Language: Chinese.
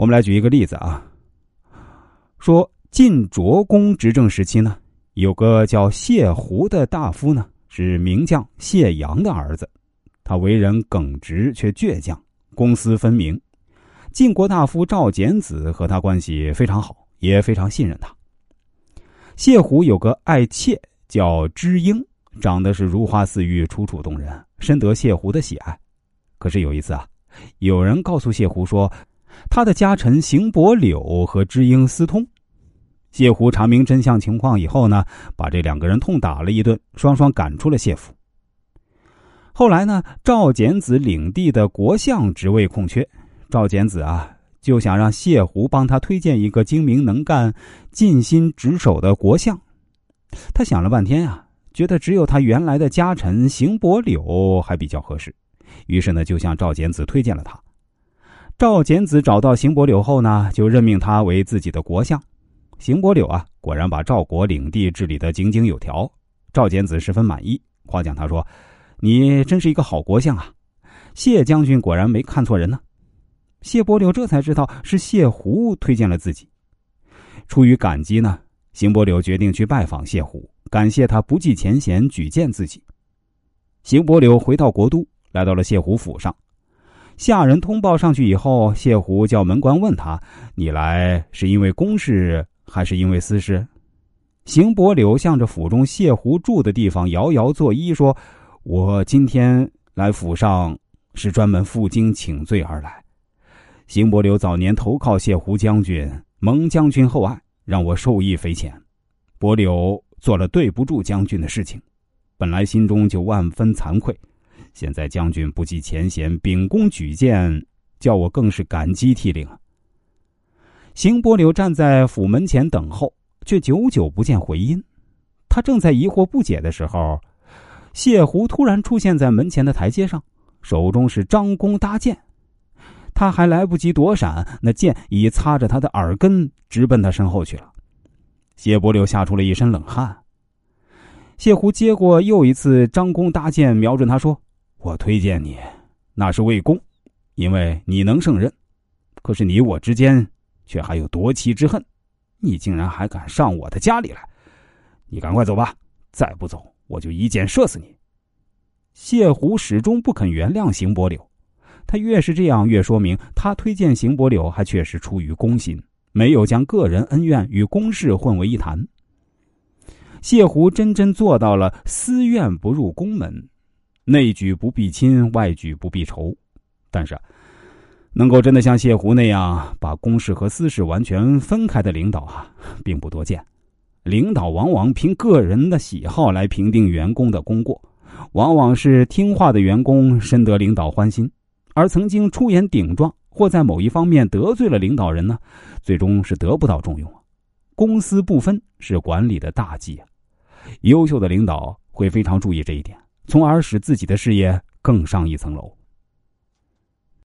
我们来举一个例子啊，说晋卓公执政时期呢，有个叫谢胡的大夫呢，是名将谢阳的儿子，他为人耿直却倔强，公私分明。晋国大夫赵简子和他关系非常好，也非常信任他。谢胡有个爱妾叫知英，长得是如花似玉，楚楚动人，深得谢胡的喜爱。可是有一次啊，有人告诉谢胡说，他的家臣邢伯柳和知英私通。谢胡查明真相情况以后呢，把这两个人痛打了一顿，双双赶出了谢府。后来呢，赵简子领地的国相职位空缺。赵简子啊，就想让谢胡帮他推荐一个精明能干、尽心职守的国相。他想了半天啊，觉得只有他原来的家臣邢伯柳还比较合适，于是呢，就向赵简子推荐了他。赵简子找到邢伯柳后呢，就任命他为自己的国相。邢伯柳啊，果然把赵国领地治理得井井有条。赵简子十分满意，夸奖他说：“你真是一个好国相啊！谢将军果然没看错人呢。”谢伯柳这才知道是谢胡推荐了自己，出于感激呢，邢伯柳决定去拜访谢胡，感谢他不计前嫌举荐自己。邢伯柳回到国都，来到了谢胡府上，下人通报上去以后，谢胡叫门官问他：“你来是因为公事还是因为私事？”邢伯柳向着府中谢胡住的地方遥遥作揖说：“我今天来府上是专门负荆请罪而来。”邢伯柳早年投靠谢胡将军，蒙将军厚爱，让我受益匪浅。伯柳做了对不住将军的事情，本来心中就万分惭愧。现在将军不计前嫌，秉公举荐，叫我更是感激涕零。邢伯柳站在府门前等候，却久久不见回音。他正在疑惑不解的时候，谢胡突然出现在门前的台阶上，手中是张弓搭箭。他还来不及躲闪，那剑已擦着他的耳根，直奔他身后去了。谢伯柳吓出了一身冷汗。谢胡接过又一次张弓搭箭，瞄准他说：“我推荐你，那是为公，因为你能胜任。可是你我之间却还有夺妻之恨，你竟然还敢上我的家里来！你赶快走吧，再不走，我就一箭射死你。”谢胡始终不肯原谅邢伯柳。他越是这样，越说明他推荐邢伯柳还确实出于公心，没有将个人恩怨与公事混为一谈。谢胡真真做到了私怨不入宫门，内举不避亲，外举不避仇。但是，能够真的像谢胡那样把公事和私事完全分开的领导啊，并不多见。领导往往凭个人的喜好来评定员工的功过，往往是听话的员工深得领导欢心。而曾经出言顶撞或在某一方面得罪了领导人呢，最终是得不到重用。公私不分是管理的大忌啊。优秀的领导会非常注意这一点，从而使自己的事业更上一层楼。